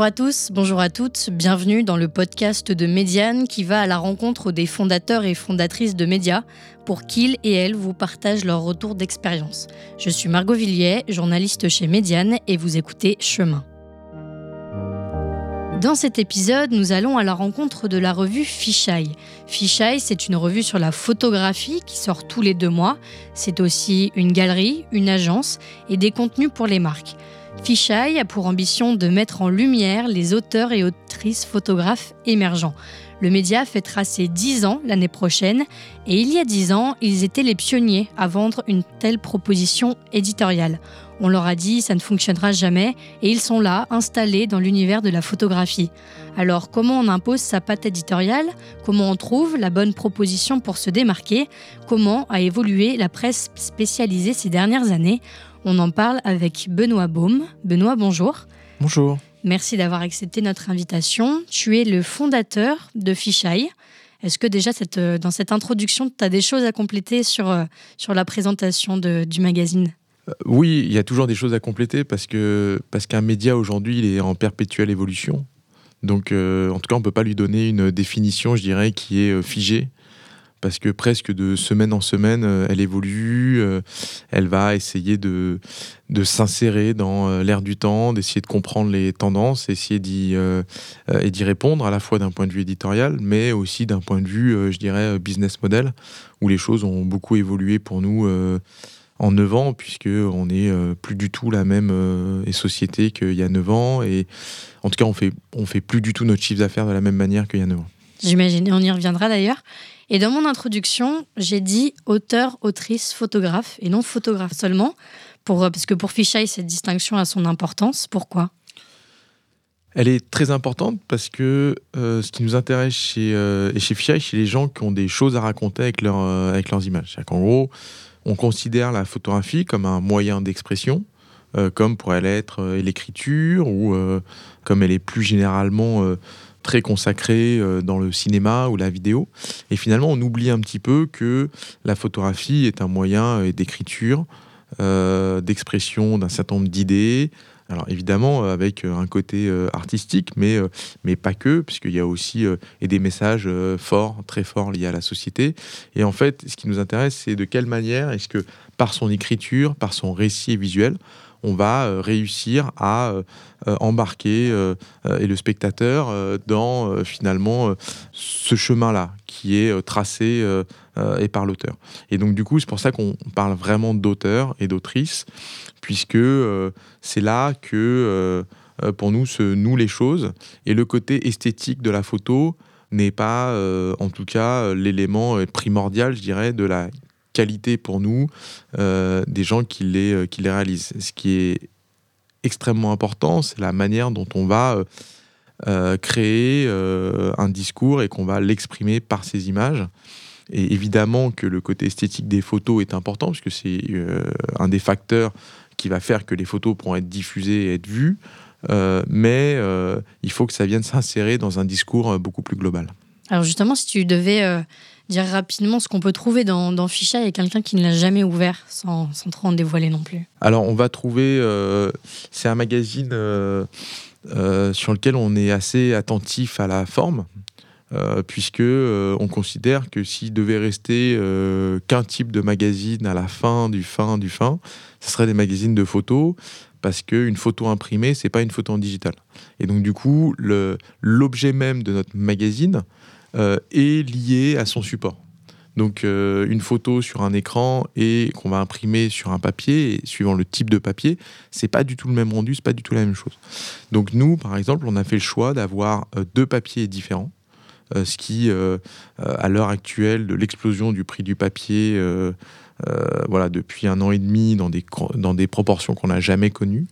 Bonjour à tous, bonjour à toutes, bienvenue dans le podcast de Médiane qui va à la rencontre des fondateurs et fondatrices de médias pour qu'ils et elles vous partagent leur retour d'expérience. Je suis Margot Villiers, journaliste chez Médiane et vous écoutez Chemin. Dans cet épisode, nous allons à la rencontre de la revue Fisheye. Fisheye, c'est une revue sur la photographie qui sort tous les deux mois. C'est aussi une galerie, une agence et des contenus pour les marques. Fisheye a pour ambition de mettre en lumière les auteurs et autrices photographes émergents. Le média fait tracer 10 ans l'année prochaine et il y a 10 ans, ils étaient les pionniers à vendre une telle proposition éditoriale. On leur a dit ça ne fonctionnera jamais et ils sont là, installés dans l'univers de la photographie. Alors comment on impose sa patte éditoriale? Comment on trouve la bonne proposition pour se démarquer? Comment a évolué la presse spécialisée ces dernières années? On en parle avec Benoît Baume. Benoît, bonjour. Bonjour. Merci d'avoir accepté notre invitation. Tu es le fondateur de Fisheye. Est-ce que déjà euh, dans cette introduction, tu as des choses à compléter sur, euh, sur la présentation du magazine? Euh, Oui, il y a toujours des choses à compléter parce que parce qu'un média aujourd'hui, il est en perpétuelle évolution. Donc, en tout cas, on ne peut pas lui donner une définition, je dirais, qui est figée parce que presque de semaine en semaine, euh, elle évolue, euh, elle va essayer de, de s'insérer dans euh, l'air du temps, d'essayer de comprendre les tendances, essayer d'y et répondre à la fois d'un point de vue éditorial, mais aussi d'un point de vue, je dirais, business model, où les choses ont beaucoup évolué pour nous en 9 ans, puisqu'on n'est plus du tout la même société qu'il y a 9 ans, et en tout cas, on fait, on fait plus du tout notre chiffre d'affaires de la même manière qu'il y a 9 ans. J'imagine, on y reviendra d'ailleurs. Et dans mon introduction, j'ai dit auteur, autrice, photographe, et non photographe seulement, pour, euh, parce que pour Fisheye, cette distinction a son importance. Pourquoi? Elle est très importante parce que euh, ce qui nous intéresse chez, euh, chez Fisheye, c'est les gens qui ont des choses à raconter avec, leur, avec leurs images. C'est-à-dire qu'en gros, on considère la photographie comme un moyen d'expression, comme pourrait l'être l'écriture, ou comme elle est plus généralement très consacré euh, dans le cinéma ou la vidéo. Et finalement, on oublie un petit peu que la photographie est un moyen euh, d'écriture, euh, d'expression d'un certain nombre d'idées. Alors évidemment avec un côté artistique, mais, mais pas que, puisqu'il y a aussi et des messages forts, très forts liés à la société. Et en fait, ce qui nous intéresse, c'est de quelle manière est-ce que par son écriture, par son récit visuel, on va euh, réussir à euh, euh, embarquer et le spectateur dans finalement ce chemin-là qui est tracé et par l'auteur. Et donc du coup, c'est pour ça qu'on parle vraiment d'auteur et d'autrice, puisque c'est là que pour nous se nouent les choses et le côté esthétique de la photo n'est pas, en tout cas, l'élément primordial, je dirais, de la qualité pour nous euh, des gens qui les, euh, qui les réalisent. Ce qui est extrêmement important, c'est la manière dont on va euh, créer un discours et qu'on va l'exprimer par ces images. Et évidemment que le côté esthétique des photos est important, puisque c'est un des facteurs qui va faire que les photos pourront être diffusées et être vues. mais il faut que ça vienne s'insérer dans un discours beaucoup plus global. Alors justement, si tu devais dire rapidement ce qu'on peut trouver dans, dans Ficha et quelqu'un qui ne l'a jamais ouvert sans, sans, trop en dévoiler non plus Alors, on va trouver. Euh, c'est un magazine euh, euh, sur lequel on est assez attentif à la forme. Puisque on considère que s'il devait rester qu'un type de magazine à la fin du fin du fin, ce serait des magazines de photos, parce qu'une photo imprimée, c'est pas une photo en digital. Et donc du coup, l'objet même de notre magazine, euh, est lié à son support. Donc euh, une photo sur un écran et qu'on va imprimer sur un papier, suivant le type de papier, c'est pas du tout le même rendu, c'est pas du tout la même chose. Donc nous, par exemple, on a fait le choix d'avoir euh, deux papiers différents, ce qui, à l'heure actuelle de l'explosion du prix du papier, voilà, depuis un an et demi, dans des, dans des proportions qu'on n'a jamais connues.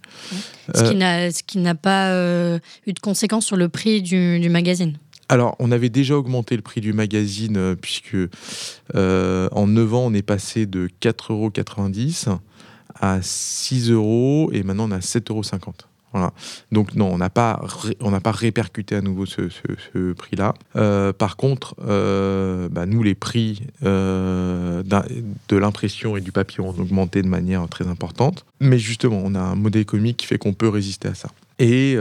Ce qui n'a pas eu de conséquences sur le prix du, du magazine alors, on avait déjà augmenté le prix du magazine, euh, puisque euh, en 9 ans, on est passé de 4,90 euros à 6 euros, et maintenant on a 7,50 euros. Donc non, on n'a pas, répercuté à nouveau ce, prix-là. Euh, par contre, bah, nous, les prix de l'impression et du papier ont augmenté de manière très importante. Mais justement, on a un modèle économique qui fait qu'on peut résister à ça. Et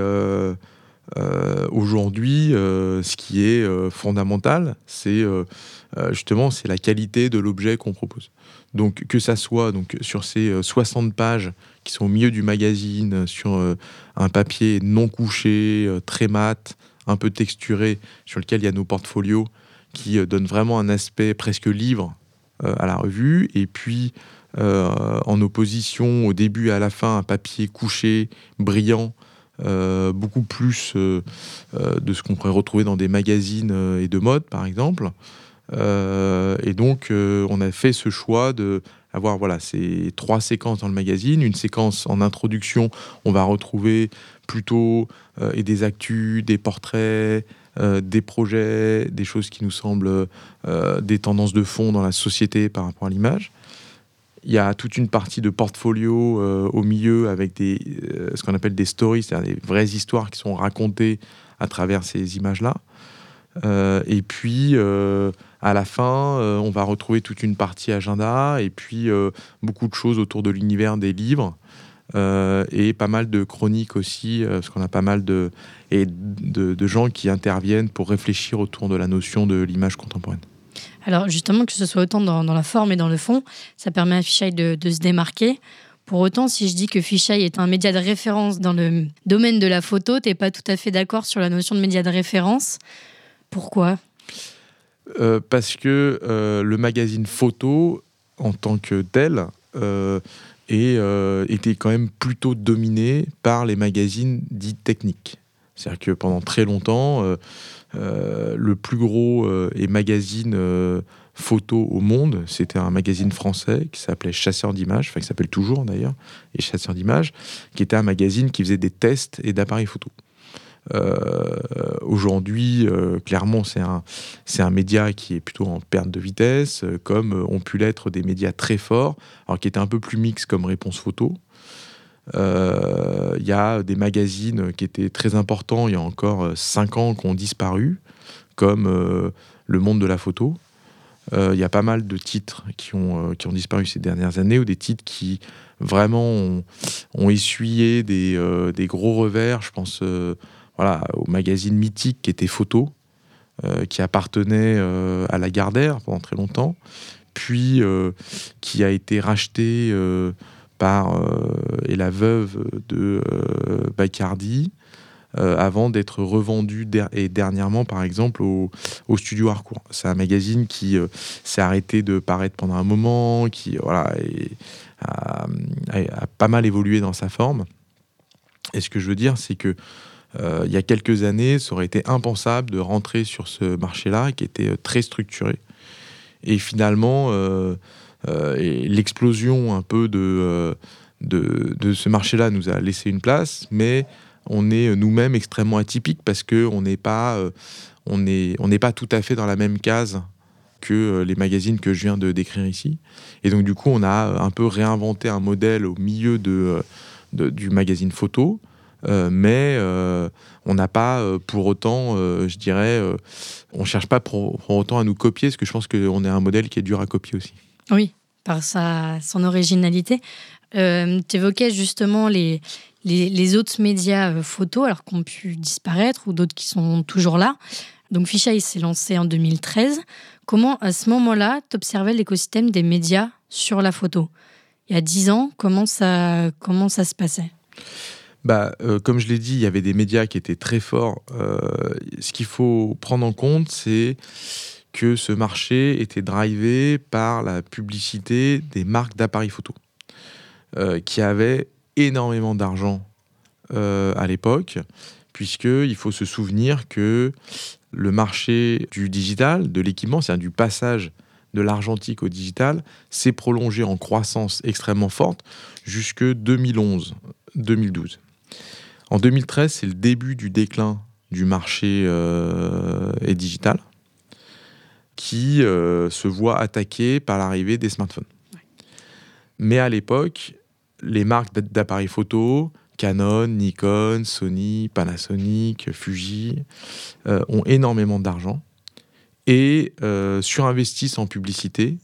Aujourd'hui, ce qui est fondamental, c'est justement c'est la qualité de l'objet qu'on propose. Donc que ça soit sur ces 60 pages qui sont au milieu du magazine, sur un papier non couché, très mat, un peu texturé, sur lequel il y a nos portfolios, qui donnent vraiment un aspect presque livre à la revue, et puis euh, en opposition au début et à la fin un papier couché, brillant, euh, beaucoup plus euh, de ce qu'on pourrait retrouver dans des magazines et de mode par exemple. Et donc on a fait ce choix de avoir voilà ces trois séquences dans le magazine, une séquence en introduction, on va retrouver plutôt et des actus, des portraits, des projets, des choses qui nous semblent des tendances de fond dans la société par rapport à l'image. Il y a toute une partie de portfolio euh, au milieu avec des, euh, ce qu'on appelle des stories, c'est-à-dire des vraies histoires qui sont racontées à travers ces images-là. Euh, et puis, à la fin, on va retrouver toute une partie agenda et puis beaucoup de choses autour de l'univers des livres. et pas mal de chroniques aussi, parce qu'on a pas mal de, et de, gens qui interviennent pour réfléchir autour de la notion de l'image contemporaine. Alors justement, que ce soit autant dans, la forme et dans le fond, ça permet à Fisheye de, se démarquer. Pour autant, si je dis que Fisheye est un média de référence dans le domaine de la photo, tu n'es pas tout à fait d'accord sur la notion de média de référence? Pourquoi? Euh, Parce que euh, le magazine photo, en tant que tel, euh, était quand même plutôt dominé par les magazines dits techniques. C'est-à-dire que pendant très longtemps, euh, le plus gros euh, et magazine euh, photo au monde, c'était un magazine français qui s'appelait Chasseur d'images, enfin qui s'appelle toujours d'ailleurs, et Chasseur d'images, qui était un magazine qui faisait des tests et d'appareils photo. Aujourd'hui, clairement, c'est un, c'est un média qui est plutôt en perte de vitesse, comme ont pu l'être des médias très forts, alors qui étaient un peu plus mix comme réponse photo. Il y a des magazines qui étaient très importants il y a encore 5 ans qui ont disparu, comme euh, Le Monde de la photo. Il y a pas mal de titres qui ont, qui ont disparu ces dernières années, ou des titres qui vraiment ont, essuyé des, des, gros revers. Je pense voilà, au magazine mythique qui était Photo, qui appartenait à la Gardère pendant très longtemps, puis qui a été racheté par euh, et la veuve de euh, Bacardi. Euh, avant d'être revendu et dernièrement par exemple au, studio Harcourt. C'est un magazine qui s'est arrêté de paraître pendant un moment, qui voilà, a, pas mal évolué dans sa forme. Et ce que je veux dire, c'est que il y a quelques années, ça aurait été impensable de rentrer sur ce marché-là, qui était très structuré. Et finalement, euh, l'explosion un peu euh, de, ce marché-là nous a laissé une place, mais on est nous-mêmes extrêmement atypiques parce qu'on n'est pas, euh, on est, on n'est pas tout à fait dans la même case que les magazines que je viens de décrire ici. Et donc du coup, on a un peu réinventé un modèle au milieu du magazine photo, mais on n'a pas pour autant, je dirais, on cherche pas pour, autant à nous copier, parce que je pense qu'on est un modèle qui est dur à copier aussi. Oui, par sa, son originalité. Euh, tu évoquais justement les, les, autres médias euh, photos, alors qui ont pu disparaître ou d'autres qui sont toujours là. Donc Fisheye s'est lancé en 2013. Comment, à ce moment-là, tu observais l'écosystème des médias sur la photo? Il y a dix ans, comment ça, comment ça se passait? Bah, euh, comme je l'ai dit, il y avait des médias qui étaient très forts. ce qu'il faut prendre en compte, c'est que ce marché était drivé par la publicité des marques d'appareils photo, euh, qui avaient énormément d'argent euh, à l'époque, puisqu'il faut se souvenir que le marché du digital, de l'équipement, c'est-à-dire du passage de l'argentique au digital, s'est prolongé en croissance extrêmement forte jusque 2011-2012. En 2013, c'est le début du déclin du marché euh, et digital qui euh, se voit attaqué par l'arrivée des smartphones. Mais à l'époque, les marques d'appareils photo, Canon, Nikon, Sony, Panasonic, Fuji, euh, ont énormément d'argent et surinvestissent en publicité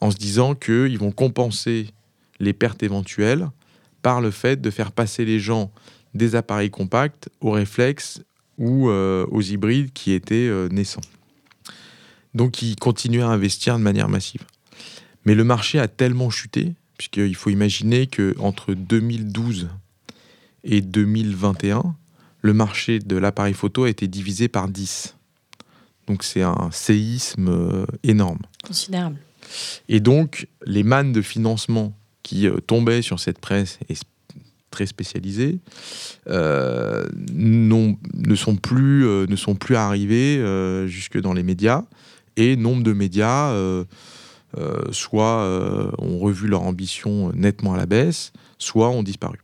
en se disant qu'ils vont compenser les pertes éventuelles par le fait de faire passer les gens des appareils compacts aux réflexes ou aux hybrides qui étaient naissants. Donc ils continuaient à investir de manière massive. Mais le marché a tellement chuté, puisqu'il faut imaginer qu'entre 2012 et 2021, le marché de l'appareil photo a été divisé par 10. Donc c'est un séisme euh, énorme. Considérable. Et donc les mannes de financement qui euh, tombaient sur cette presse très spécialisée euh, ne, sont plus, ne sont plus arrivées jusque dans les médias. Et nombre de médias, soit ont revu leur ambition nettement à la baisse, soit ont disparu.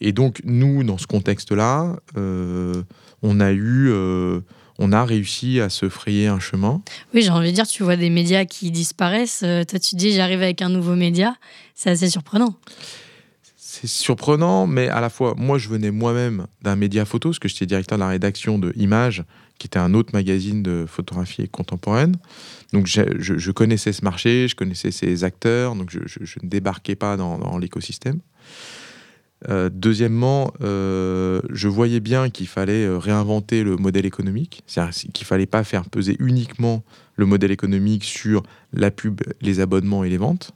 Et donc, nous, dans ce contexte-là, euh, on a eu. On a réussi à se frayer un chemin. Oui, j'ai envie de dire, tu vois des médias qui disparaissent. Euh, toi, tu dis, j'arrive avec un nouveau média. C'est assez surprenant. C'est surprenant, mais à la fois, moi, je venais moi-même d'un média photo, parce que j'étais directeur de la rédaction de Images, qui était un autre magazine de photographie contemporaine. Donc, je, connaissais ce marché, je connaissais ces acteurs, donc je, ne débarquais pas dans, dans l'écosystème. Euh, deuxièmement, euh, je voyais bien qu'il fallait euh, réinventer le modèle économique, c'est-à-dire qu'il fallait pas faire peser uniquement le modèle économique sur la pub, les abonnements et les ventes.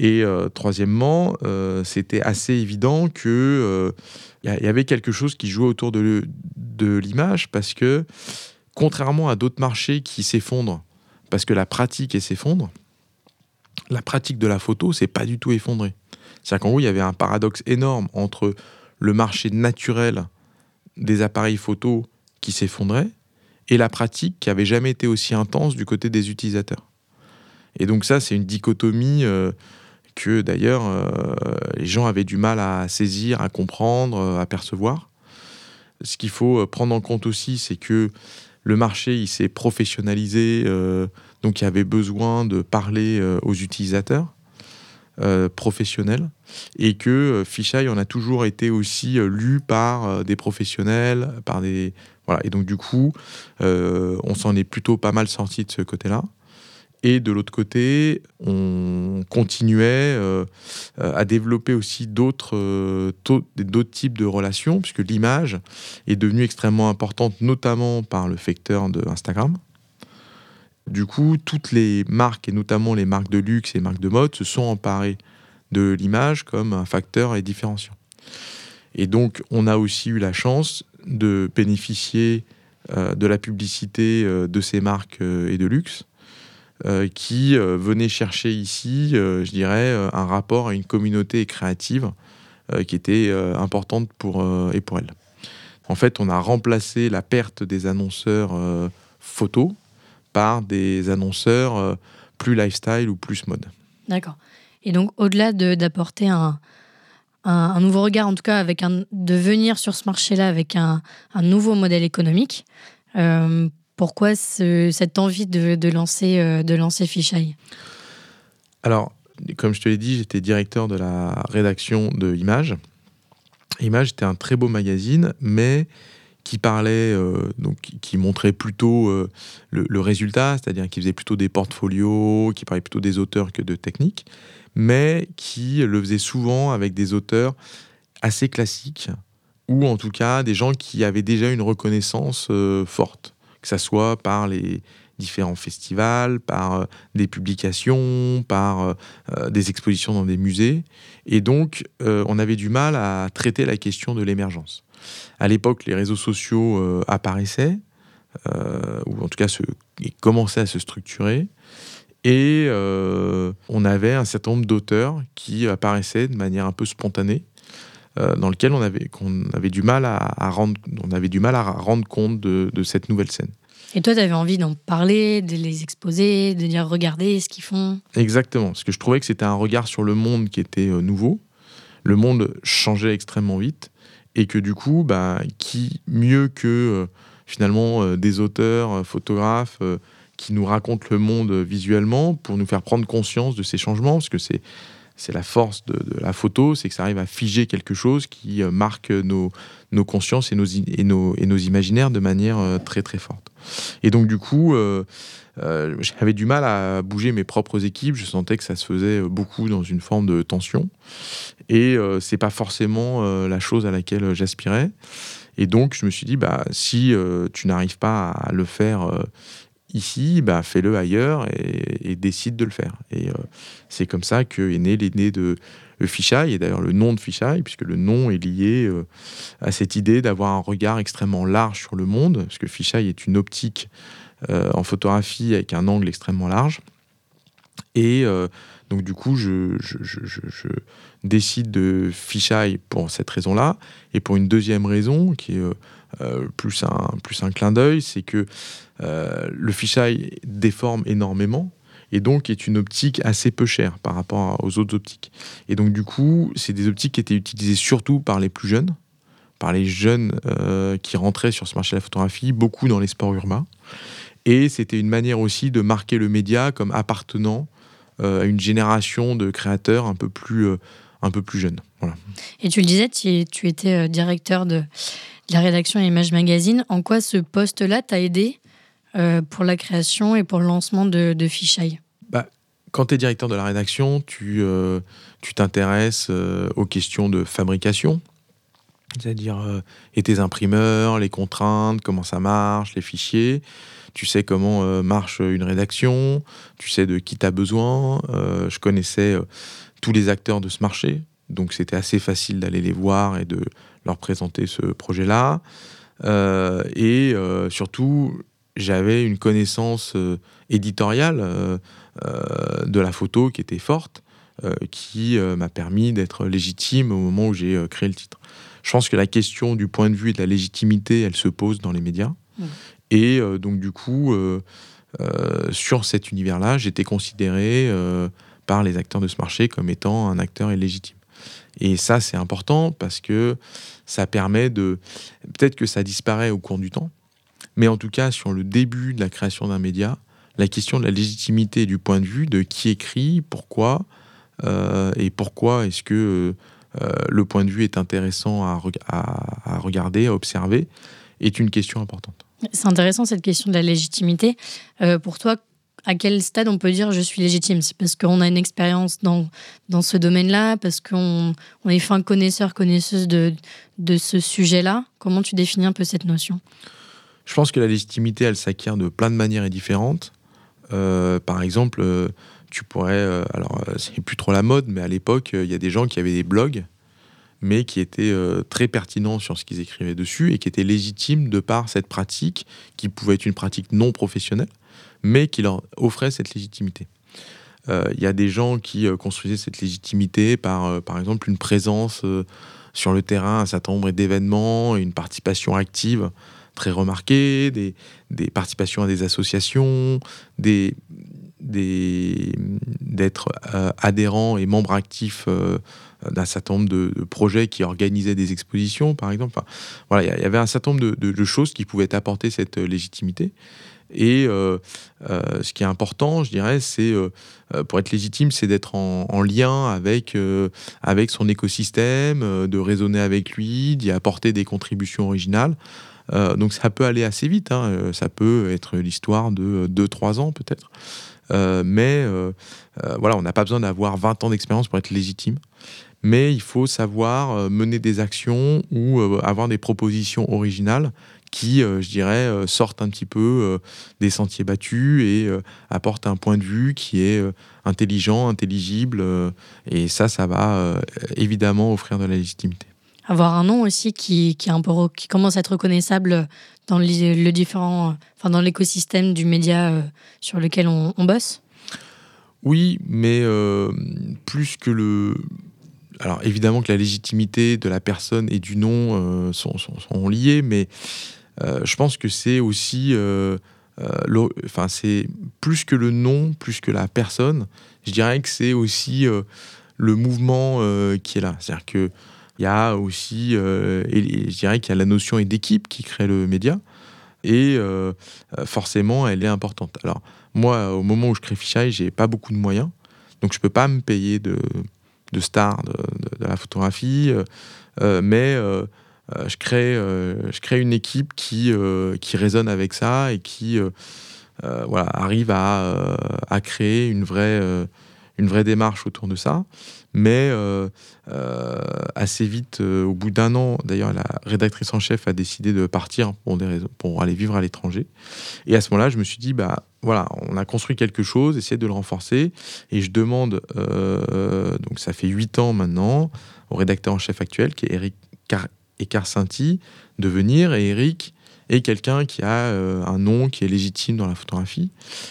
Et troisièmement, c'était assez évident que il y, avait quelque chose qui jouait autour de, l'image parce que contrairement à d'autres marchés qui s'effondrent parce que la pratique s'effondre, la pratique de la photo c'est pas du tout effondré. C'est-à-dire qu'en gros, il y avait un paradoxe énorme entre le marché naturel des appareils photo qui s'effondrait et la pratique qui avait jamais été aussi intense du côté des utilisateurs. Et donc ça, c'est une dichotomie euh, que d'ailleurs euh, les gens avaient du mal à saisir, à comprendre, euh, à percevoir. Ce qu'il faut prendre en compte aussi, c'est que le marché, il s'est professionnalisé, donc il y avait besoin de parler aux utilisateurs. Euh, professionnel et que euh, Fisheye en a toujours été aussi euh, lu par des professionnels, par des voilà et donc du coup on s'en est plutôt pas mal sorti de ce côté-là. Et de l'autre côté, on continuait à développer aussi d'autres d'autres types de relations, puisque l'image est devenue extrêmement importante, notamment par le facteur de Instagram. Du coup, toutes les marques, et notamment les marques de luxe et marques de mode, se sont emparées de l'image comme un facteur et différenciant. Et donc, on a aussi eu la chance de bénéficier euh, de la publicité euh, de ces marques euh, et de luxe qui venaient chercher ici, je dirais, un rapport à une communauté créative qui était importante pour, et pour elles. En fait, on a remplacé la perte des annonceurs photos par des annonceurs euh, plus lifestyle ou plus mode. D'accord. Et donc, au-delà d'apporter un, un, nouveau regard, en tout cas, avec un, de venir sur ce marché-là avec un, un, nouveau modèle économique, euh, pourquoi cette envie de, de lancer, euh, de lancer Fisheye? Alors, comme je te l'ai dit, j'étais directeur de la rédaction de Image. Image était un très beau magazine, mais qui parlait, euh, donc qui montrait plutôt euh, le, résultat, c'est-à-dire qui faisait plutôt des portfolios, qui parlait plutôt des auteurs que de techniques, mais qui le faisait souvent avec des auteurs assez classiques, ou en tout cas des gens qui avaient déjà une reconnaissance euh, forte, que ce soit par les différents festivals, par des publications, par des expositions dans des musées. Et donc, on avait du mal à traiter la question de l'émergence. À l'époque, les réseaux sociaux euh, apparaissaient, euh, ou en tout cas se, commençaient à se structurer. Et euh, on avait un certain nombre d'auteurs qui apparaissaient de manière un peu spontanée, dans lequel on avait, qu'on avait du mal à, rendre, on avait du mal à rendre compte de, cette nouvelle scène. Et toi, tu avais envie d'en parler, de les exposer, de dire regardez ce qu'ils font? Exactement, parce que je trouvais que c'était un regard sur le monde qui était nouveau. Le monde changeait extrêmement vite et que du coup, bah, qui mieux que euh, finalement euh, des auteurs, euh, photographes qui nous racontent le monde visuellement pour nous faire prendre conscience de ces changements, parce que c'est c'est la force de, la photo, c'est que ça arrive à figer quelque chose qui marque nos, nos consciences et nos, et nos, et nos imaginaires de manière très très forte. Et donc, du coup, j'avais du mal à bouger mes propres équipes. Je sentais que ça se faisait beaucoup dans une forme de tension. Et c'est pas forcément la chose à laquelle j'aspirais. Et donc, je me suis dit, bah, si tu n'arrives pas à le faire ici, bah, fais-le ailleurs et, décide de le faire. Et c'est comme ça qu'est né l'aîné de le fisheye, et d'ailleurs le nom de fisheye, puisque le nom est lié euh, à cette idée d'avoir un regard extrêmement large sur le monde, parce que fisheye est une optique euh, en photographie avec un angle extrêmement large. Et euh, donc du coup, je, décide de fisheye pour cette raison-là, et pour une deuxième raison qui est plus, un, plus un clin d'œil, c'est que le fisheye déforme énormément, et donc est une optique assez peu chère par rapport aux autres optiques. Et donc du coup, c'est des optiques qui étaient utilisées surtout par les plus jeunes, par les jeunes euh, qui rentraient sur ce marché de la photographie, beaucoup dans les sports urbains. Et c'était une manière aussi de marquer le média comme appartenant euh, à une génération de créateurs un peu plus, euh, un peu plus jeunes. Et tu le disais, tu, étais directeur de, la rédaction Image Magazine. En quoi ce poste-là t'a aidé pour la création et pour le lancement de, de bah, Quand tu es directeur de la rédaction, tu euh, t'intéresses euh, aux questions de fabrication, c'est-à-dire et tes imprimeurs, les contraintes, comment ça marche, les fichiers. Tu sais comment marche une rédaction, tu sais de qui tu as besoin. je connaissais tous les acteurs de ce marché, donc c'était assez facile d'aller les voir et de leur présenter ce projet-là. et surtout, j'avais une connaissance euh, éditoriale euh, euh, de la photo qui était forte, qui m'a permis d'être légitime au moment où j'ai créé le titre. Je pense que la question du point de vue et de la légitimité, elle se pose dans les médias. Mmh. Et donc du coup, sur cet univers-là, j'étais considéré par les acteurs de ce marché comme étant un acteur illégitime. Et ça, c'est important parce que ça permet de... Peut-être que ça disparaît au cours du temps, mais en tout cas, sur le début de la création d'un média, la question de la légitimité du point de vue de qui écrit, pourquoi, euh, et pourquoi est-ce que euh, le point de vue est intéressant à, regarder, à observer, est une question importante. C'est intéressant cette question de la légitimité. Euh, pour toi, à quel stade on peut dire je suis légitime C'est parce qu'on a une expérience dans, dans ce domaine-là, parce qu'on on est fin connaisseur, connaisseuse de, de ce sujet-là Comment tu définis un peu cette notion? Je pense que la légitimité, elle s'acquiert de plein de manières et différentes. Euh, par exemple, euh, tu pourrais, euh, alors c'est plus trop la mode, mais à l'époque, il y a des gens qui avaient des blogs, mais qui étaient très pertinents sur ce qu'ils écrivaient dessus et qui étaient légitimes de par cette pratique, qui pouvait être une pratique non professionnelle, mais qui leur offrait cette légitimité. Il y a des gens qui construisaient cette légitimité par, par exemple, une présence sur le terrain, un certain nombre d'événements, une participation active très remarqués, des, participations à des associations, des, d'être euh, adhérent et membre actif euh, d'un certain nombre de, projets qui organisaient des expositions, par exemple. voilà, il y avait un certain nombre de, choses qui pouvaient apporter cette légitimité. Et euh, ce qui est important, je dirais, c'est pour être légitime, c'est d'être en, en, lien avec, avec son écosystème, de raisonner avec lui, d'y apporter des contributions originales. Euh, donc ça peut aller assez vite, hein. euh, ça peut être l'histoire de 2-3 ans peut-être. Euh, mais voilà, on n'a pas besoin d'avoir 20 ans d'expérience pour être légitime. Mais il faut savoir mener des actions ou avoir des propositions originales qui, je dirais, sortent un petit peu des sentiers battus et apportent un point de vue qui est intelligent, intelligible. et ça, ça va évidemment offrir de la légitimité avoir un nom aussi qui, qui, un peu, qui commence à être reconnaissable dans le, différent, enfin dans l'écosystème du média euh, sur lequel on, bosse Oui, mais euh, plus que le. Alors évidemment que la légitimité de la personne et du nom euh, sont, sont, liées, mais je pense que c'est aussi. Enfin, c'est plus que le nom, plus que la personne. Je dirais que c'est aussi le mouvement qui est là. C'est-à-dire que il y a aussi, euh, je dirais qu'il y a la notion d'équipe qui crée le média. Et euh, forcément, elle est importante. Alors, moi, au moment où je crée Fisheye, j'ai pas beaucoup de moyens. Donc, je peux pas me payer de, de stars de, la photographie. Euh, mais je, crée, je crée une équipe qui, qui résonne avec ça et qui voilà, arrive à, à, créer une vraie, une vraie démarche autour de ça. Mais euh, euh, assez vite, euh, au bout d'un an, d'ailleurs, la rédactrice en chef a décidé de partir pour, des raisons, pour aller vivre à l'étranger. Et à ce moment-là, je me suis dit, bah voilà, on a construit quelque chose, essayer de le renforcer. Et je demande, donc ça fait huit ans maintenant, au rédacteur en chef actuel, qui est Eric Car Ecarcinti, de venir. Et Eric est quelqu'un qui a un nom qui est légitime dans la photographie.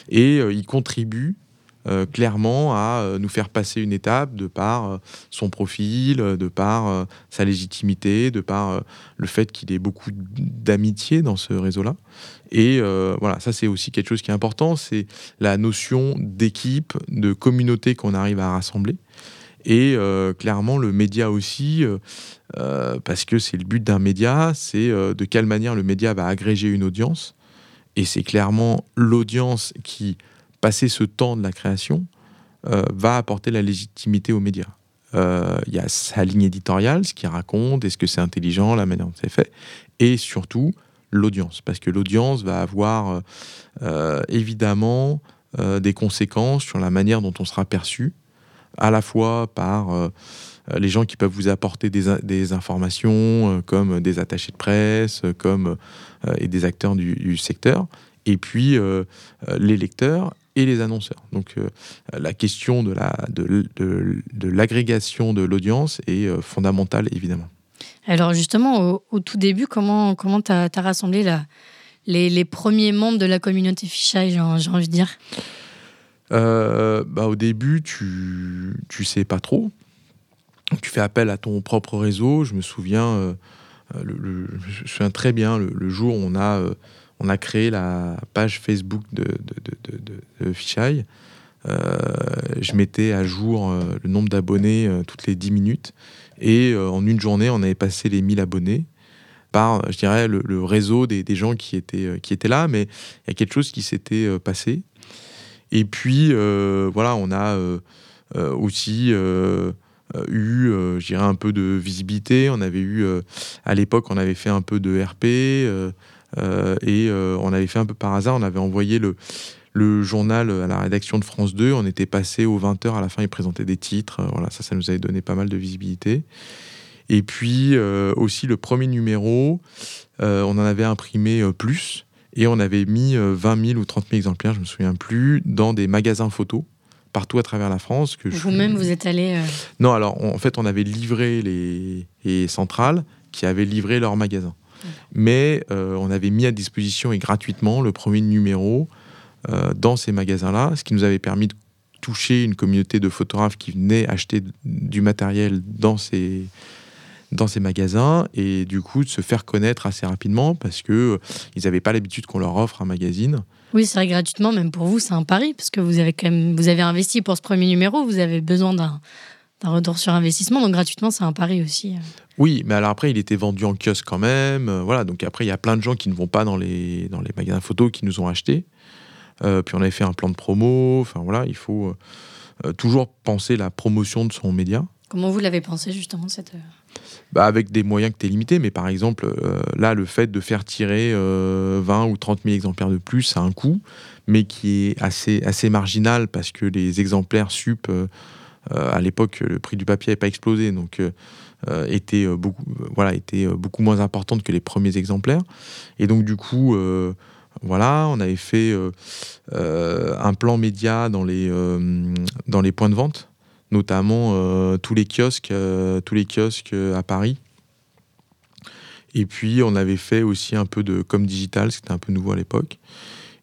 Et il contribue euh, clairement à euh, nous faire passer une étape de par euh, son profil, de par sa légitimité, de par le fait qu'il ait beaucoup d'amitié dans ce réseau-là. Et voilà, ça c'est aussi quelque chose qui est important, c'est la notion d'équipe, de communauté qu'on arrive à rassembler. Et clairement, le média aussi, parce que c'est le but d'un média, c'est de quelle manière le média va agréger une audience. Et c'est clairement l'audience qui passer ce temps de la création euh, va apporter la légitimité aux médias. Euh, il y a sa ligne éditoriale, ce qu'il raconte, est-ce que c'est intelligent, la manière dont c'est fait, et surtout l'audience, parce que l'audience va avoir euh, évidemment des conséquences sur la manière dont on sera perçu, à la fois par les gens qui peuvent vous apporter des, informations, comme des attachés de presse, comme et des acteurs du, du secteur, et puis les lecteurs et les annonceurs. Donc euh, la question de, la, de, de, l'agrégation de l'audience est euh, fondamentale, évidemment. Alors justement, au, tout début, comment tu comment as, as, rassemblé la, les, les, premiers membres de la communauté Fichaille, j'ai envie de dire? Euh, bah, Au début, tu ne sais pas trop. Tu fais appel à ton propre réseau. Je me souviens, le, je me souviens très bien le, le jour où on a on a créé la page Facebook de, de, euh, je mettais à jour euh, le nombre d'abonnés euh, toutes les 10 minutes. Et en une journée, on avait passé les 1000 abonnés par, je dirais, le, réseau des, gens qui étaient, qui étaient là. Mais il y a quelque chose qui s'était passé. Et puis, voilà, on a aussi eu, je dirais, un peu de visibilité. On avait eu, à l'époque, on avait fait un peu de RP. Euh, et euh, on avait fait un peu par hasard, on avait envoyé le, le journal à la rédaction de France 2. On était passé aux 20h à la fin, ils présentaient des titres. Euh, voilà, ça, ça nous avait donné pas mal de visibilité. Et puis aussi le premier numéro, on en avait imprimé plus et on avait mis 20 000 ou 30 000 exemplaires, je me souviens plus, dans des magasins photos partout à travers la France. Que Vous-même, vous êtes allé Non, alors en fait, on avait livré les, les centrales qui avaient livré leurs magasins. Mais euh, on avait mis à disposition et gratuitement le premier numéro euh, dans ces magasins-là, ce qui nous avait permis de toucher une communauté de photographes qui venaient acheter du matériel dans ces, dans ces magasins et du coup de se faire connaître assez rapidement parce que euh, ils n'avaient pas l'habitude qu'on leur offre un magazine. Oui, c'est vrai, gratuitement, même pour vous, c'est un pari parce que vous avez quand même vous avez investi pour ce premier numéro, vous avez besoin d'un d'un retour sur investissement. Donc gratuitement, c'est un pari aussi. Euh. Oui, mais alors après, il était vendu en kiosque quand même. Euh, voilà, donc après, il y a plein de gens qui ne vont pas dans les, dans les magasins photos qui nous ont achetés. Euh, puis on avait fait un plan de promo. Enfin voilà, il faut toujours penser la promotion de son média. Comment vous l'avez pensé justement cette... Bah, avec des moyens que tu es limité, mais par exemple, là, le fait de faire tirer 20 ou 30 000 exemplaires de plus, ça a un coût, mais qui est assez, assez marginal parce que les exemplaires sup euh, à l'époque, le prix du papier n'avait pas explosé, donc euh, euh, était beaucoup, voilà, était beaucoup moins importante que les premiers exemplaires. Et donc du coup, voilà, on avait fait un plan média dans les dans les points de vente, notamment tous les kiosques, tous les kiosques à Paris. Et puis on avait fait aussi un peu de com digital, c'était un peu nouveau à l'époque.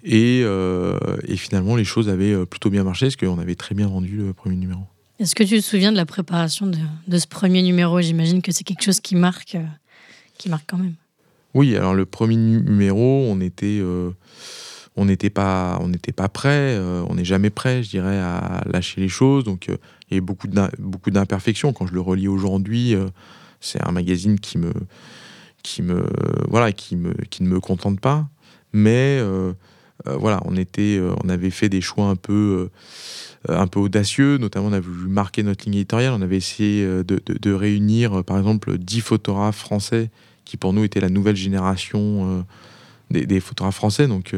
Et, finalement, les choses avaient plutôt bien marché parce qu'on avait très bien vendu le premier numéro. Est-ce que tu te souviens de la préparation de, ce premier numéro? J'imagine que c'est quelque chose qui marque, euh, qui marque quand même. Oui, alors le premier numéro, on était, euh, n'était pas, on n'était pas prêt. Euh, on n'est jamais prêt, je dirais, à lâcher les choses. Donc il y a beaucoup beaucoup d'imperfections. Quand je le relis aujourd'hui, c'est un magazine qui me, qui me, voilà, qui me, qui ne me contente pas. Mais voilà, on était, on avait fait des choix un peu un peu audacieux. Notamment, on a voulu marquer notre ligne éditoriale. On avait essayé euh, de, réunir, euh, par exemple, dix photographes français qui pour nous était la nouvelle génération des, photographes français. Donc,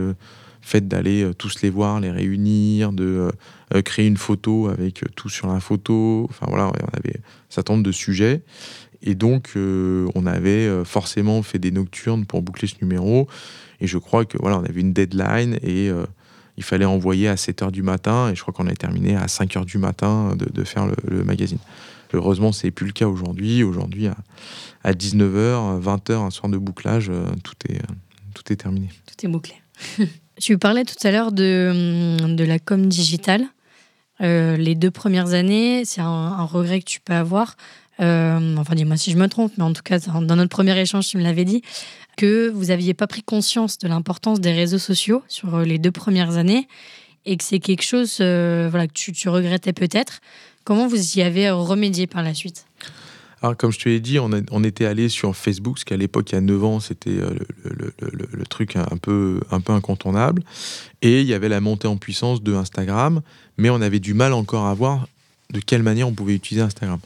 fait d'aller tous les voir, les réunir, de créer une photo avec tout sur la photo. Enfin voilà, on avait certain nombre de sujets. Et donc, on avait forcément fait des nocturnes pour boucler ce numéro. Et je crois que voilà, on avait une deadline et il fallait envoyer à 7 h du matin. Et je crois qu'on a terminé à 5 h du matin de, faire le, magazine. Heureusement, c'est plus le cas aujourd'hui. Aujourd'hui, à, 19h, 20h, un soir de bouclage, euh, tout est, tout est terminé. Tout est bouclé. tu parlais tout à l'heure de, de la com digitale. Euh, les deux premières années, c'est un, regret que tu peux avoir. Euh, enfin, dis-moi si je me trompe, mais en tout cas, dans notre premier échange, tu me l'avais dit que vous n'aviez pas pris conscience de l'importance des réseaux sociaux sur euh, les deux premières années et que c'est quelque chose euh, voilà, que tu, regrettais peut-être. Comment vous y avez remédié par la suite? Alors, comme je te l'ai dit, on, était allé sur Facebook, parce qu'à l'époque, il y a 9 ans, c'était euh, le, truc un peu, un peu incontournable. Et il y avait la montée en puissance de Instagram, mais on avait du mal encore à voir de quelle manière on pouvait utiliser Instagram.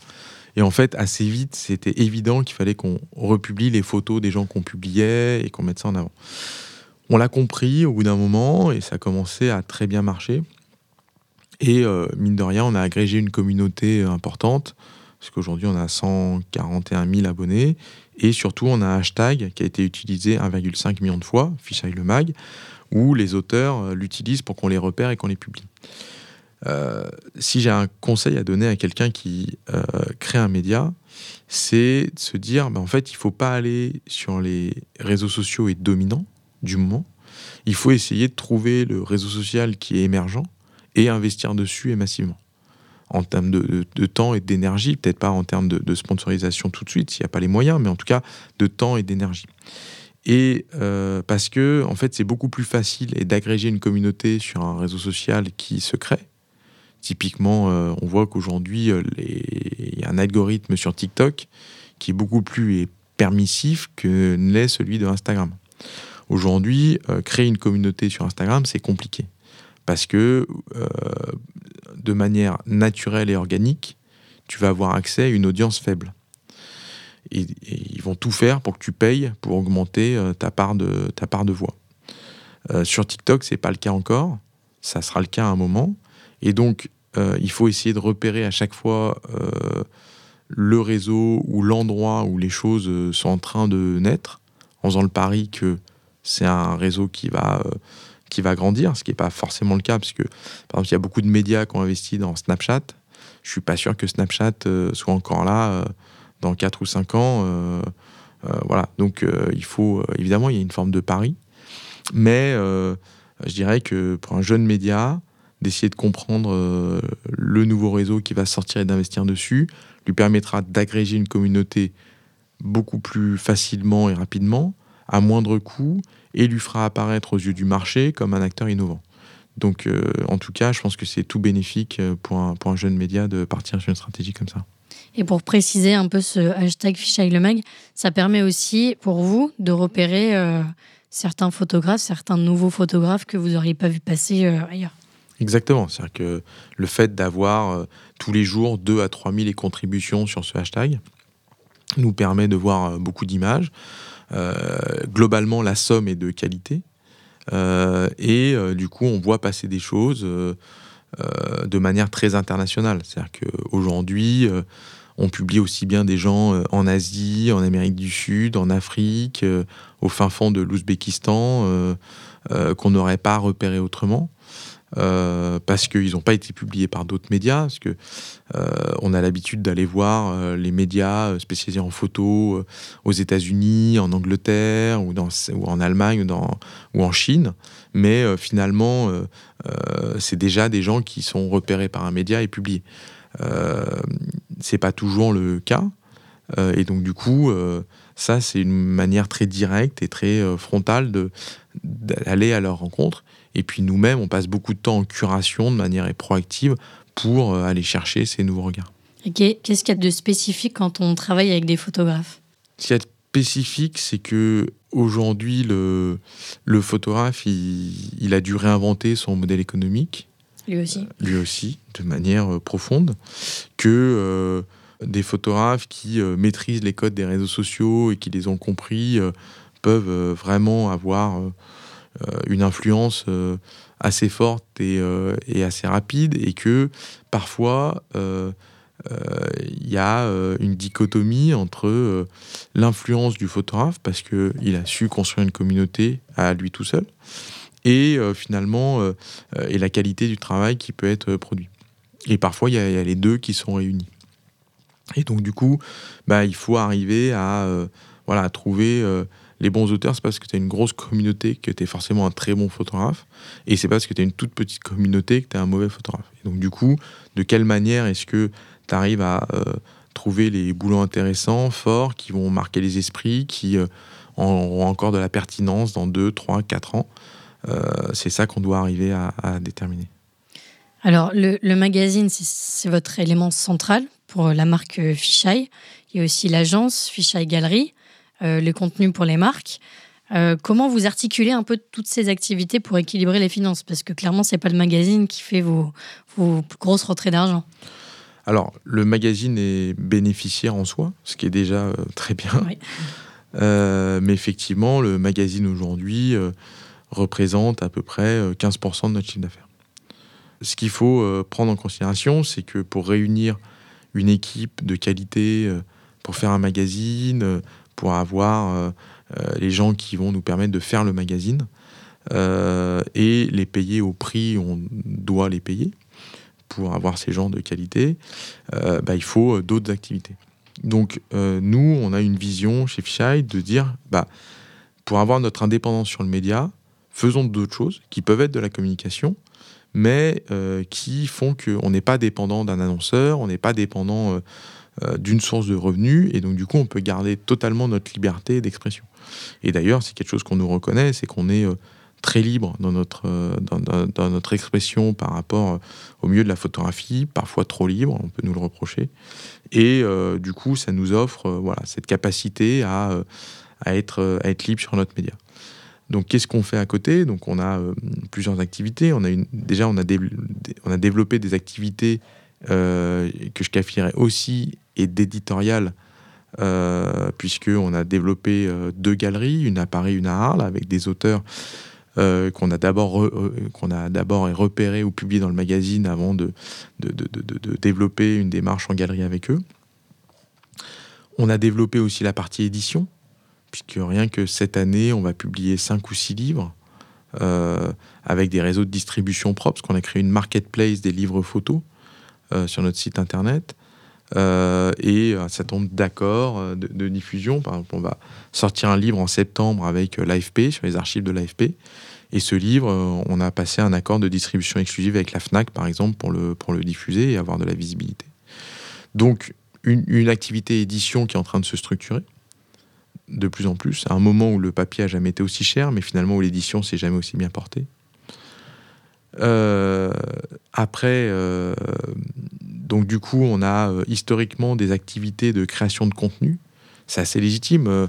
Et en fait, assez vite, c'était évident qu'il fallait qu'on republie les photos des gens qu'on publiait et qu'on mette ça en avant. On l'a compris au bout d'un moment et ça a commencé à très bien marcher. Et euh, mine de rien, on a agrégé une communauté importante, parce qu'aujourd'hui on a 141 000 abonnés, et surtout on a un hashtag qui a été utilisé 1,5 million de fois, Fisheye le mag, où les auteurs euh, l'utilisent pour qu'on les repère et qu'on les publie. Euh, si j'ai un conseil à donner à quelqu'un qui euh, crée un média, c'est de se dire, ben, en fait, il ne faut pas aller sur les réseaux sociaux et dominants du moment. Il faut essayer de trouver le réseau social qui est émergent et investir dessus et massivement. En termes de, temps et d'énergie, peut-être pas en termes de, sponsorisation tout de suite, s'il n'y a pas les moyens, mais en tout cas de temps et d'énergie. Et euh, parce que, en fait, c'est beaucoup plus facile d'agréger une communauté sur un réseau social qui se crée Typiquement, euh, on voit qu'aujourd'hui, euh, il y a un algorithme sur TikTok qui est beaucoup plus permissif que l'est celui de Instagram. Aujourd'hui, euh, créer une communauté sur Instagram, c'est compliqué. Parce que de manière naturelle et organique, tu vas avoir accès à une audience faible. Et, ils vont tout faire pour que tu payes pour augmenter ta, part de, ta part de voix. sur TikTok, c'est pas le cas encore. Ça sera le cas à un moment. Et donc, euh, il faut essayer de repérer à chaque fois euh, le réseau ou l'endroit où les choses euh, sont en train de naître, en faisant le pari que c'est un réseau qui va, qui va grandir, ce qui n'est pas forcément le cas, parce que, par exemple, il y a beaucoup de médias qui ont investi dans Snapchat. Je suis pas sûr que Snapchat soit encore là dans 4 ou 5 ans. voilà, donc il faut, évidemment, il y a une forme de pari, mais je dirais que pour un jeune média, d'essayer de comprendre euh, le nouveau réseau qui va sortir et d'investir dessus, lui permettra d'agréger une communauté beaucoup plus facilement et rapidement, à moindre coût, et lui fera apparaître aux yeux du marché comme un acteur innovant. Donc, euh, en tout cas, je pense que c'est tout bénéfique euh, pour un, pour un jeune média de partir sur une stratégie comme ça. Et pour préciser un peu ce hashtag Mag, ça permet aussi pour vous de repérer certains photographes, certains nouveaux photographes que vous n'auriez pas vu passer ailleurs. Exactement. C'est-à-dire que le fait d'avoir euh, tous les jours 2 à 3 000 contributions sur ce hashtag nous permet de voir euh, beaucoup d'images. Euh, globalement, la somme est de qualité. et du coup, on voit passer des choses de manière très internationale. C'est-à-dire qu'aujourd'hui, on publie aussi bien des gens en Asie, en Amérique du Sud, en Afrique, au fin fond de l'Ouzbékistan, qu'on n'aurait pas repéré autrement. Euh, parce qu'ils n'ont pas été publiés par d'autres médias, parce que euh, on a l'habitude d'aller voir euh, les médias spécialisés en photo aux États-Unis, en Angleterre ou, en Allemagne ou, ou en Chine, mais finalement c'est déjà des gens qui sont repérés par un média et publiés. c'est pas toujours le cas, et donc du coup ça c'est une manière très directe et très frontale d'aller à leur rencontre et puis nous-mêmes, on passe beaucoup de temps en curation de manière proactive pour euh, aller chercher ces nouveaux regards. Qu'est-ce qu'il y a de spécifique quand on travaille avec des photographes? Ce qu'il y a de spécifique, c'est que aujourd'hui, le, le photographe, il, a dû réinventer son modèle économique. Lui aussi. Euh, lui aussi, de manière euh, profonde. Que Des photographes qui maîtrisent les codes des réseaux sociaux et qui les ont compris peuvent vraiment avoir une influence assez forte et, et, assez rapide et que parfois il y a une dichotomie entre l'influence du photographe parce qu'il a su construire une communauté à lui tout seul et euh, finalement euh, euh, et la qualité du travail qui peut être produit. Et parfois, il y, a les deux qui sont réunis. Et donc, du coup, bah, il faut arriver à, voilà, à trouver les bons auteurs. C'est parce que tu as une grosse communauté que tu es forcément un très bon photographe. Et c'est parce que tu as une toute petite communauté que tu es un mauvais photographe. Et donc, du coup, de quelle manière est-ce que tu arrives à trouver les boulots intéressants, forts, qui vont marquer les esprits, qui auront encore de la pertinence dans 2, 3, 4 ans? Euh, c'est ça qu'on doit arriver à, déterminer. Alors, le, magazine, c'est votre élément central pour la marque Fisheye. Il y a aussi l'agence Fisheye Gallery, euh, le contenu pour les marques. Euh, comment vous articulez un peu toutes ces activités pour équilibrer les finances? Parce que clairement, c'est pas le magazine qui fait vos, grosses rentrées d'argent. Alors, le magazine est bénéficiaire en soi, ce qui est déjà très bien. mais effectivement, le magazine aujourd'hui représente à peu près 15% euh, de notre chiffre d'affaires. Ce qu'il faut euh, prendre en considération, c'est que pour réunir une équipe de qualité, euh, pour faire un magazine, pour avoir les gens qui vont nous permettre de faire le magazine, et les payer au prix où on doit les payer, pour avoir ces gens de qualité, bah, il faut d'autres activités. Donc nous, on a une vision chez Fisheye de dire, bah, pour avoir notre indépendance sur le média, faisons d'autres choses qui peuvent être de la communication, mais euh, qui font qu'on n'est pas dépendant d'un annonceur, on n'est pas dépendant euh, euh, d'une source de revenus, et donc du coup on peut garder totalement notre liberté d'expression. Et d'ailleurs, c'est quelque chose qu'on nous reconnaît, c'est qu'on est très libre dans notre, dans, notre expression par rapport au milieu de la photographie, parfois trop libre, on peut nous le reprocher. Et du coup, ça nous offre voilà, cette capacité à, à, être, à être libre sur notre média. Donc, qu'est-ce qu'on fait à côté? Donc, on a euh, plusieurs activités. On a une, déjà, on a, on a développé des activités euh, que je qualifierais aussi et d'éditorial, euh, puisqu'on a développé euh, deux galeries, une à Paris, une à Arles, avec des auteurs qu'on a d'abord qu'on a d'abord repérés ou publiés dans le magazine avant de de, de, de, développer une démarche en galerie avec eux. On a développé aussi la partie édition, puisque rien que cette année, on va publier 5 ou 6 livres euh, avec des réseaux de distribution propres, parce qu'on a créé une marketplace des livres photos euh, sur notre site internet. Euh, et ça tombe d'accord de, diffusion. Par exemple, on va sortir un livre en septembre avec l'AFP, sur les archives de l'AFP. Et ce livre, on a passé un accord de distribution exclusive avec la FNAC, par exemple, pour le, diffuser et avoir de la visibilité. Donc, une, une activité édition qui est en train de se structurer de plus en plus, à un moment où le papier a jamais été aussi cher, mais finalement où l'édition s'est jamais aussi bien portée. Euh, après, euh, donc du coup, on a euh, historiquement des activités de création de contenu. C'est assez légitime.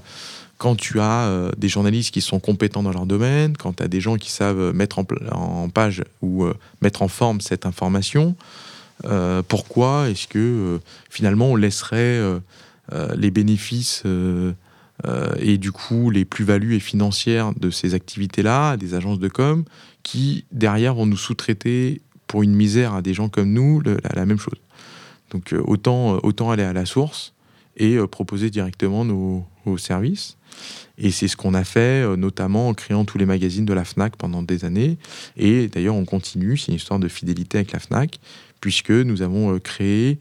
quand tu as des journalistes qui sont compétents dans leur domaine, quand tu as des gens qui savent mettre en, page ou mettre en forme cette information, pourquoi est-ce que finalement on laisserait les bénéfices et du coup les plus-values et financières de ces activités-là, des agences de com, qui derrière vont nous sous-traiter pour une misère à des gens comme nous la, même chose. Donc euh, autant, euh, autant aller à la source et proposer directement nos, services. Et c'est ce qu'on a fait, notamment en créant tous les magazines de la FNAC pendant des années. Et d'ailleurs, on continue, c'est une histoire de fidélité avec la FNAC, puisque nous avons créé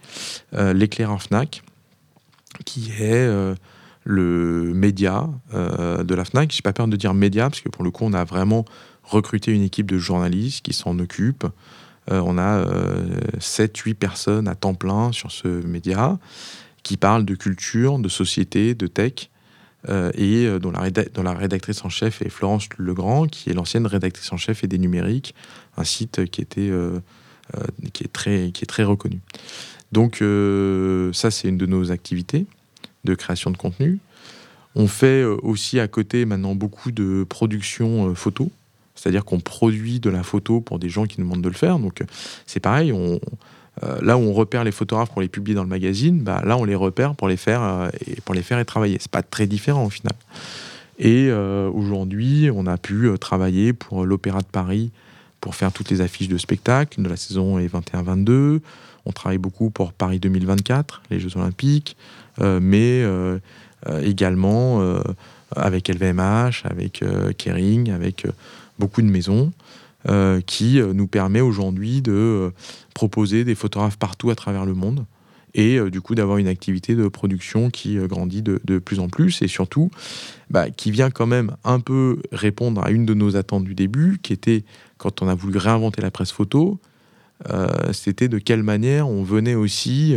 l'éclaireur FNAC, qui est le média euh, de la FNAC. J'ai pas peur de dire média, parce que pour le coup, on a vraiment recruté une équipe de journalistes qui s'en occupent. Euh, on a 7-8 euh, personnes à temps plein sur ce média qui parlent de culture, de société, de tech. et dont la, dont la, rédactrice en chef est Florence Legrand, qui est l'ancienne rédactrice en chef et des numériques, un site qui, était, qui, est, très, qui est très reconnu. Donc ça, c'est une de nos activités de création de contenu. On fait euh, aussi à côté maintenant beaucoup de production euh, photo, c'est-à-dire qu'on produit de la photo pour des gens qui nous demandent de le faire. Donc c'est pareil, là où on repère les photographes pour les publier dans le magazine, bah, là on les repère pour les faire et pour les faire et travailler. C'est pas très différent au final. Et aujourd'hui, on a pu travailler pour l'Opéra de Paris pour faire toutes les affiches de spectacles de la saison 21-22. On travaille beaucoup pour Paris 2024, les Jeux Olympiques, mais également avec LVMH, avec Kering, avec beaucoup de maisons. Euh, qui euh, nous permet aujourd'hui de euh, proposer des photographes partout à travers le monde et du coup d'avoir une activité de production qui grandit de, plus en plus et surtout bah, qui vient quand même un peu répondre à une de nos attentes du début qui était quand on a voulu réinventer la presse photo c'était de quelle manière on venait aussi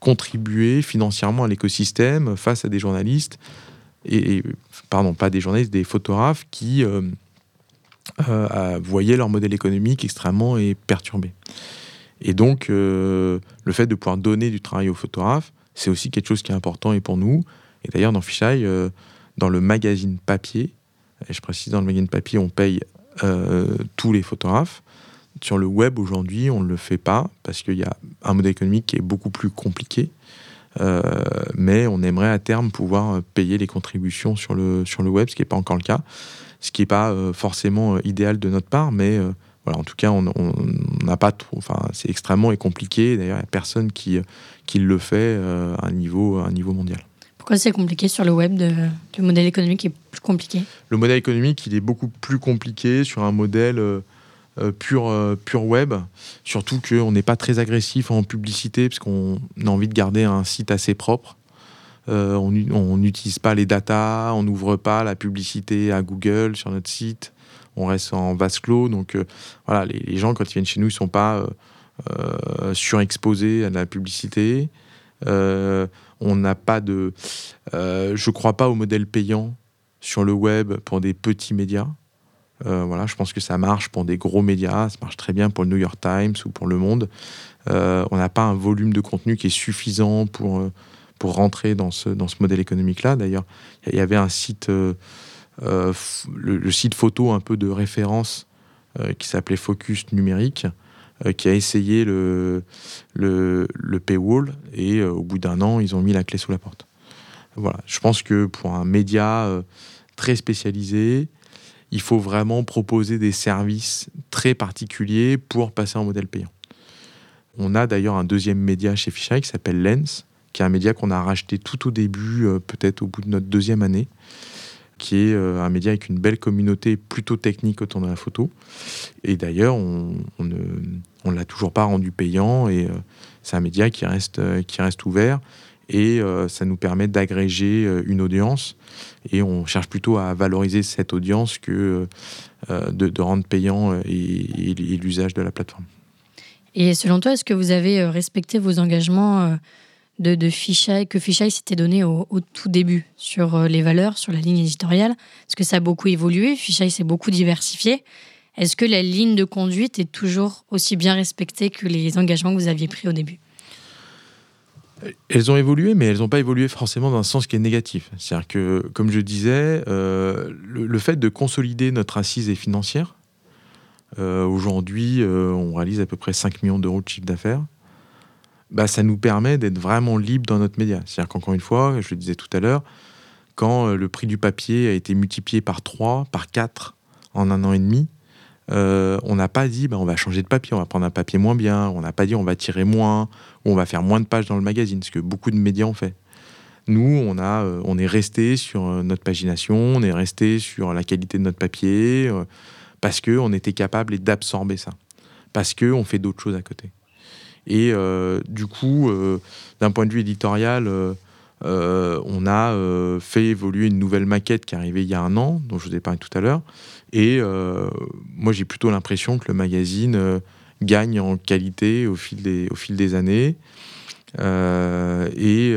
contribuer financièrement à l'écosystème face à des journalistes et, pardon pas des journalistes des photographes qui euh, voyaient leur modèle économique extrêmement perturbé. Et donc, euh, le fait de pouvoir donner du travail aux photographes, c'est aussi quelque chose qui est important et pour nous. Et d'ailleurs, dans euh, dans le magazine papier, et je précise, dans le magazine papier, on paye tous les photographes. Sur le web, aujourd'hui, on ne le fait pas parce qu'il y a un modèle économique qui est beaucoup plus compliqué. mais on aimerait à terme pouvoir payer les contributions sur le, sur le web, ce qui n'est pas encore le cas ce qui n'est pas euh, forcément euh, idéal de notre part, mais euh, voilà, en tout cas, on n'a pas trop. Enfin, c'est extrêmement et compliqué. D'ailleurs, il n'y a personne qui, qui le fait à un niveau, un niveau mondial. Pourquoi c'est compliqué sur le web de, Le modèle économique est plus compliqué? Le modèle économique, il est beaucoup plus compliqué sur un modèle pur, pur web. Surtout qu'on n'est pas très agressif en publicité, parce qu'on a envie de garder un site assez propre. Euh, on n'utilise pas les datas, on n'ouvre pas la publicité à Google sur notre site, on reste en vase clos. Donc euh, voilà, les, gens, quand ils viennent chez nous, ils ne sont pas euh, surexposés à la publicité. on n'a pas de. je ne crois pas au modèle payant sur le web pour des petits médias. Voilà, je pense que ça marche pour des gros médias, ça marche très bien pour le New York Times ou pour Le Monde. on n'a pas un volume de contenu qui est suffisant pour pour rentrer dans ce, dans ce modèle économique-là. D'ailleurs, il y avait un site, euh, euh, le, site photo un peu de référence euh, qui s'appelait Focus Numérique, qui a essayé le, le, le paywall et au bout d'un an, ils ont mis la clé sous la porte. Voilà, je pense que pour un média très spécialisé, il faut vraiment proposer des services très particuliers pour passer en modèle payant. On a d'ailleurs un deuxième média chez Fisheye qui s'appelle Lens, qui est un média qu'on a racheté tout au début, euh, peut-être au bout de notre deuxième année, qui est euh, un média avec une belle communauté plutôt technique autour de la photo. Et d'ailleurs, on ne l'a toujours pas rendu payant et euh, c'est un média qui reste, qui reste ouvert et ça nous permet d'agréger une audience et on cherche plutôt à valoriser cette audience que de, rendre payant et, l'usage de la plateforme. Et selon toi, est-ce que vous avez respecté vos engagements de, de que Fisheye s'était donné au, tout début sur euh, les valeurs, sur la ligne éditoriale? Est-ce que ça a beaucoup évolué? Fisheye s'est beaucoup diversifié. Est-ce que la ligne de conduite est toujours aussi bien respectée que les engagements que vous aviez pris au début? Elles ont évolué, mais elles n'ont pas évolué forcément dans un sens qui est négatif. C'est-à-dire que, comme je disais, euh, le, fait de consolider notre assise financière. Euh, aujourd'hui, on réalise à peu près 5 millions d'euros de chiffre d'affaires bah, ça nous permet d'être vraiment libre dans notre média. C'est-à-dire qu'encore une fois, je le disais tout à l'heure, quand euh, le prix du papier a été multiplié par 3, par 4 en un an et demi, euh, on n'a pas dit bah, on va changer de papier, on va prendre un papier moins bien, on n'a pas dit on va tirer moins, ou on va faire moins de pages dans le magazine, ce que beaucoup de médias ont fait. Nous, on, a, euh, on est resté sur notre pagination, on est resté sur la qualité de notre papier, parce qu'on était capable d'absorber ça, parce qu'on fait d'autres choses à côté. Et euh, du coup, euh, d'un point de vue éditorial, euh, on a fait évoluer une nouvelle maquette qui est arrivée il y a un an, dont je vous ai parlé tout à l'heure. Et moi, j'ai plutôt l'impression que le magazine gagne en qualité au fil des, au fil des années. et,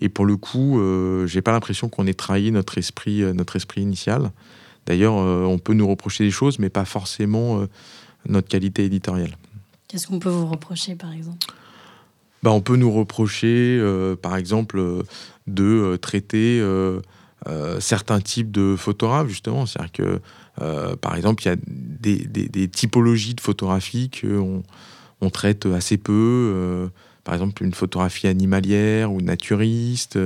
et pour le coup, j'ai pas l'impression qu'on ait trahi notre esprit, notre esprit initial. D'ailleurs, on peut nous reprocher des choses, mais pas forcément notre qualité éditoriale. Qu'est-ce qu'on peut vous reprocher, par exemple? Bah, On peut nous reprocher, euh, par exemple, euh, de euh, certains types de photographes, justement. C'est-à-dire que, par exemple, il y a des, typologies de photographie qu'on on traite assez peu, par exemple, une photographie animalière ou naturiste,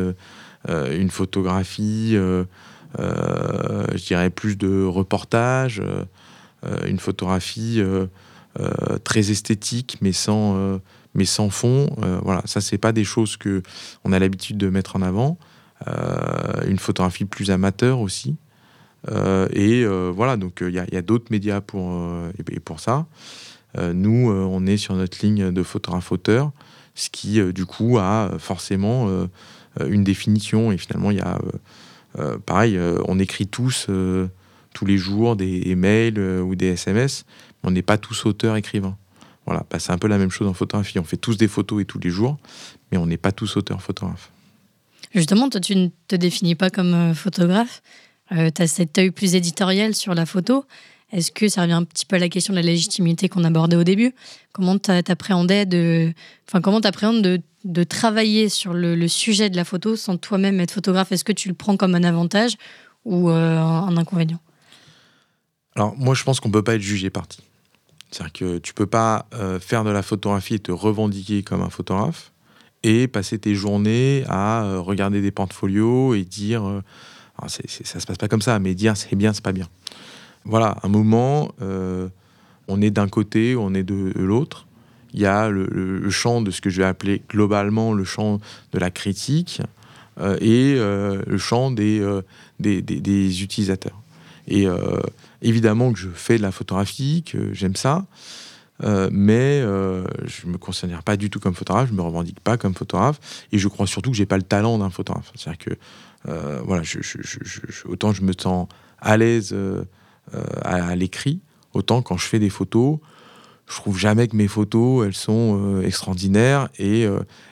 une photographie, je dirais, plus de reportage, une photographie très esthétique, mais sans mais sans fond. voilà, ça c'est pas des choses que on a l'habitude de mettre en avant. Une photographie plus amateur aussi. Euh, et euh, voilà, donc il euh, y a, d'autres médias pour, et, pour ça. nous, on est sur notre ligne de photographe-auteur, ce qui, du coup, a forcément une définition. Et finalement, il y a, pareil, on écrit tous, tous les jours, des mails ou des SMS, mais on n'est pas tous auteurs-écrivains. Voilà, bah, c'est un peu la même chose en photographie. On fait tous des photos et tous les jours, mais on n'est pas tous auteurs-photographes. Justement, toi, tu ne te définis pas comme photographe. Euh, tu as cet œil plus éditorial sur la photo. Est-ce que ça revient un petit peu à la question de la légitimité qu'on abordait au début? Comment tu appréhendais de, enfin comment appréhendes de, travailler sur le, sujet de la photo sans toi-même être photographe? Est-ce que tu le prends comme un avantage ou euh, un inconvénient? Alors moi, je pense qu'on peut pas être jugé parti. C'est-à-dire que tu peux pas euh, faire de la photographie et te revendiquer comme un photographe et passer tes journées à regarder des portfolios et dire alors ça se passe pas comme ça, mais dire c'est bien, c'est pas bien. Voilà, un moment, euh, on est d'un côté, on est de, l'autre. Il y a le, champ de ce que je vais appeler globalement le champ de la critique euh, et euh, le champ des, des, utilisateurs. Et évidemment que je fais de la photographie, que j'aime ça, mais je me considère pas du tout comme photographe, je me revendique pas comme photographe, et je crois surtout que j'ai pas le talent d'un photographe. C'est-à-dire que euh, voilà, autant je me sens à l'aise euh, euh, à, l'écrit, autant quand je fais des photos, je trouve jamais que mes photos elles sont extraordinaires et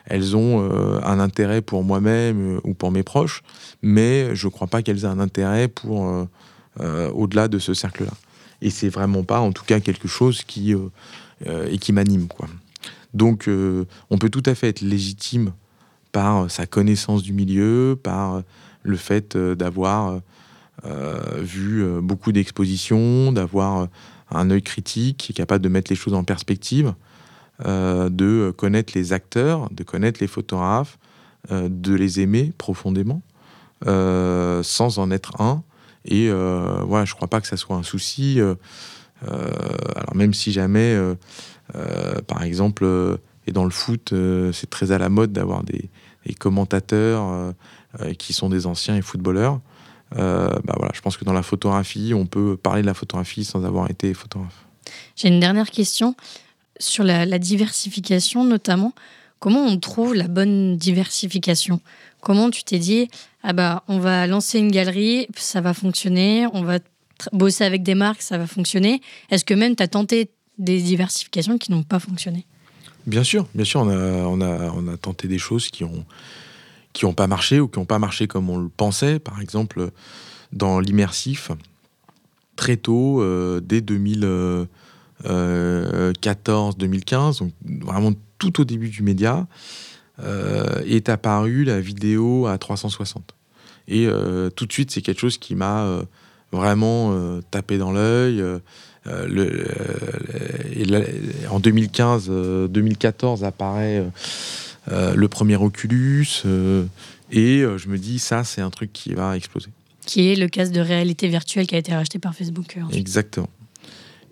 elles ont un intérêt pour moi-même ou pour mes proches, mais je ne crois pas qu'elles aient un intérêt pour au-delà de ce cercle-là. Et c'est vraiment pas, en tout cas, quelque chose qui et qui m'anime, quoi. Donc, on peut tout à fait être légitime par sa connaissance du milieu, par le fait euh, d'avoir euh, vu euh, beaucoup d'expositions, d'avoir un œil critique qui est capable de mettre les choses en perspective, de connaître les acteurs, de connaître les photographes, de les aimer profondément, sans en être un. Et voilà, je crois pas que ça soit un souci. alors même si jamais, par exemple, et dans le foot, c'est très à la mode d'avoir des, commentateurs euh, qui sont des anciens et footballeurs. Euh, bah voilà, je pense que dans la photographie, on peut parler de la photographie sans avoir été photographe. J'ai une dernière question sur la, diversification notamment. Comment on trouve la bonne diversification? Comment tu t'es dit, ah bah, on va lancer une galerie, ça va fonctionner, on va bosser avec des marques, ça va fonctionner. Est-ce que même tu as tenté des diversifications qui n'ont pas fonctionné? Bien sûr, bien sûr, on a, on, a, tenté des choses qui ont, qui n'ont pas marché ou qui n'ont pas marché comme on le pensait. Par exemple, dans l'immersif, très tôt, euh, dès 2014-2015, euh, donc vraiment tout au début du média, euh, est apparue la vidéo à 360. Et tout de suite, c'est quelque chose qui m'a vraiment tapé dans l'œil. en 2015-2014 apparaît euh, le premier Oculus, euh, et euh, je me dis, ça, c'est un truc qui va exploser. Qui est le casque de réalité virtuelle qui a été racheté par Facebook. Exactement.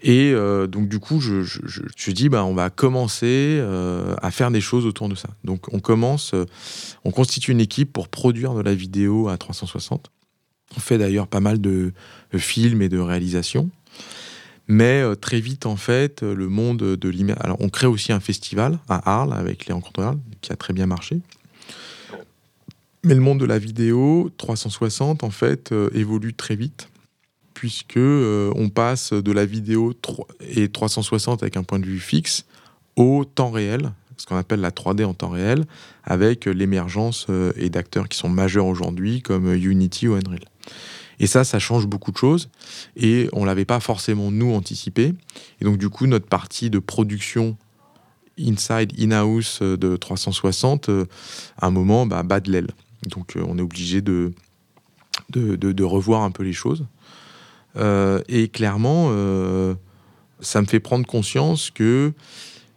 Et donc du coup, je, je, dis, bah, on va commencer à faire des choses autour de ça. Donc on commence, on constitue une équipe pour produire de la vidéo à 360. On fait d'ailleurs pas mal de films et de réalisations. Mais euh, très vite, en fait, le monde de l'immersion. Alors, on crée aussi un festival à Arles avec les rencontres Arles, qui a très bien marché. Mais le monde de la vidéo 360, en fait, euh, évolue très vite, puisque euh, on passe de la vidéo et 360 avec un point de vue fixe au temps réel, ce qu'on appelle la 3D en temps réel, avec l'émergence et d'acteurs qui sont majeurs aujourd'hui, comme Unity ou Unreal. Et ça, ça change beaucoup de choses. Et on l'avait pas forcément, nous, anticipé. Et donc, du coup, notre partie de production inside, in-house euh, de 360, euh, à un moment, bah, bat de l'aile. Donc, euh, on est obligé de, revoir un peu les choses. Et clairement, ça me fait prendre conscience que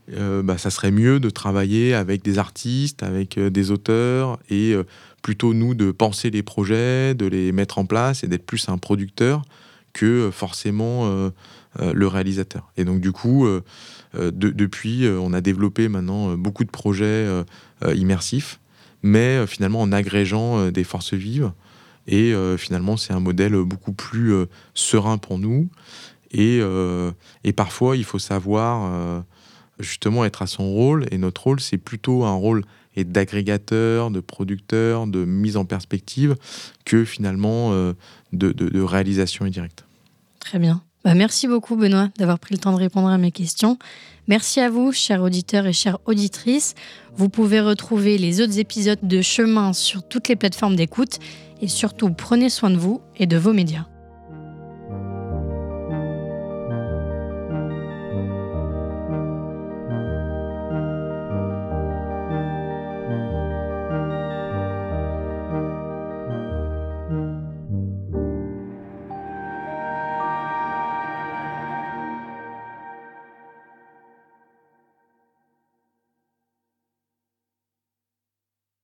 bah, ça serait mieux de travailler avec des artistes, avec des auteurs et plutôt nous de penser les projets, de les mettre en place et d'être plus un producteur que forcément le réalisateur. Et donc du coup, depuis, on a développé maintenant beaucoup de projets immersifs, mais finalement en agrégeant des forces vives. Et finalement, c'est un modèle beaucoup plus serein pour nous. Et, et, parfois, il faut savoir justement être à son rôle. Et notre rôle, c'est plutôt un rôle d'agrégateur, de producteur, de mise en perspective, que finalement de, de, réalisation indirecte. Très bien. Bah, merci beaucoup Benoît d'avoir pris le temps de répondre à mes questions. Merci à vous, chers auditeurs et chères auditrices. Vous pouvez retrouver les autres épisodes de Chemin sur toutes les plateformes d'écoute et surtout prenez soin de vous et de vos médias.